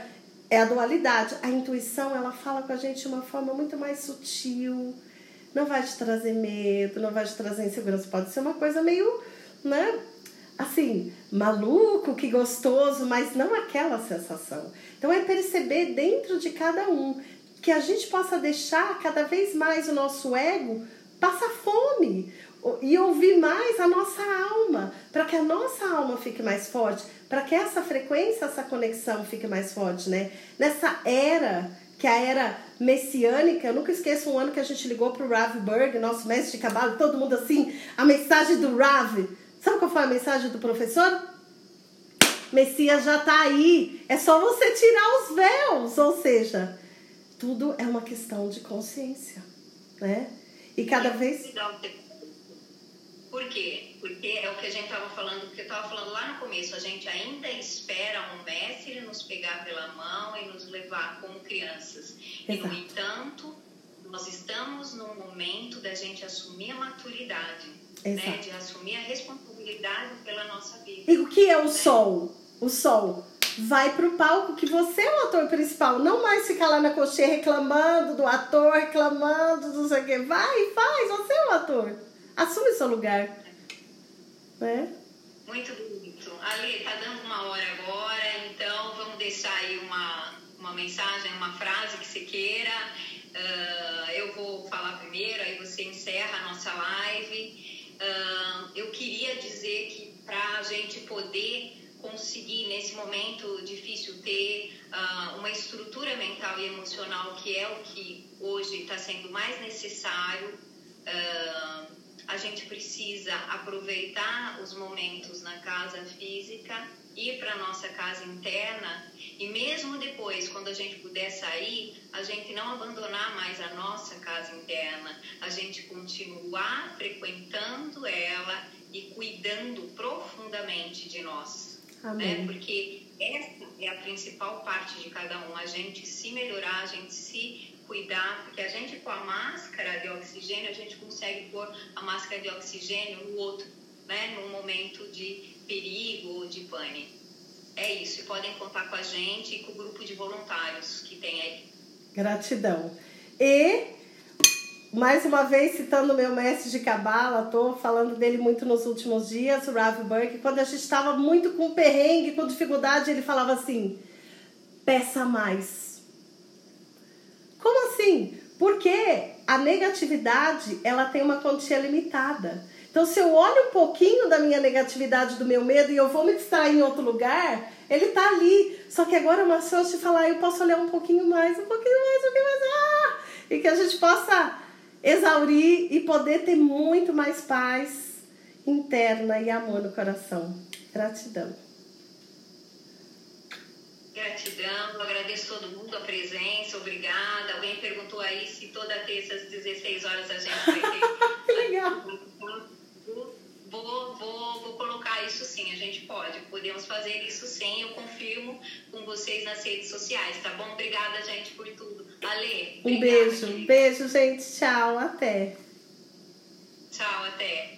É a dualidade. A intuição, ela fala com a gente de uma forma muito mais sutil. Não vai te trazer medo, não vai te trazer insegurança. Pode ser uma coisa meio, né? Assim, maluco, que gostoso, mas não aquela sensação. Então é perceber dentro de cada um que a gente possa deixar cada vez mais o nosso ego passar fome e ouvir mais a nossa alma, para que a nossa alma fique mais forte, para que essa frequência, essa conexão fique mais forte, né? Nessa era, que é a era messiânica, eu nunca esqueço um ano que a gente ligou para o Rav Berg, nosso mestre de cabalo, todo mundo assim, a mensagem do Rav, Sabe qual foi a mensagem do professor? Messias já está aí, é só você tirar os véus, ou seja, tudo é uma questão de consciência, né? E cada vez. Por quê? Porque é o que a gente estava falando, porque eu estava falando lá no começo, a gente ainda espera um mestre nos pegar pela mão e nos levar como crianças. Exato. E, no entanto, nós estamos num momento da gente assumir a maturidade, né? de assumir a responsabilidade pela nossa vida. E o que é o sol? O sol. vai pro palco que você é o ator principal. Não mais ficar lá na cocheira reclamando do ator, reclamando do sei o que. Vai, faz, você é o ator. Assume seu lugar. Né? Muito bonito. Ali, tá dando uma hora agora, então vamos deixar aí uma, uma mensagem, uma frase que você queira. Uh, eu vou falar primeiro, aí você encerra a nossa live. Eu queria dizer que para a gente poder conseguir nesse momento difícil ter uh, uma estrutura mental e emocional que é o que hoje está sendo mais necessário. Uh, a gente precisa aproveitar os momentos na casa física, ir para a nossa casa interna e mesmo depois, quando a gente puder sair, a gente não abandonar mais a nossa casa interna, a gente continuar frequentando ela e cuidando profundamente de nós. Né? Porque essa é a principal parte de cada um, a gente se melhorar, a gente se cuidar, porque a gente com a máscara de oxigênio, a gente consegue pôr a máscara de oxigênio no outro, né? num momento de perigo ou de pânico. É isso, e podem contar com a gente e com o grupo de voluntários que tem aí. Gratidão. E mais uma vez citando meu mestre de cabala, tô falando dele muito nos últimos dias, o Rav Burke, quando a gente estava muito com perrengue, com dificuldade, ele falava assim: peça mais. Como assim? Porque a negatividade, ela tem uma quantia limitada. Então, se eu olho um pouquinho da minha negatividade, do meu medo e eu vou me distrair em outro lugar, ele tá ali. Só que agora é uma chance de falar, eu posso olhar um pouquinho mais, um pouquinho mais, um pouquinho mais. Ah! E que a gente possa exaurir e poder ter muito mais paz interna e amor no coração. Gratidão. Gratidão, agradeço todo mundo a presença, obrigada. Alguém perguntou aí se toda terça às 16 horas a gente vai ter. que legal! Vou, vou, vou colocar isso sim, a gente pode. Podemos fazer isso sim, eu confirmo com vocês nas redes sociais, tá bom? Obrigada, gente, por tudo. Ale, um beijo, querida. beijo, gente. Tchau, até. Tchau, até.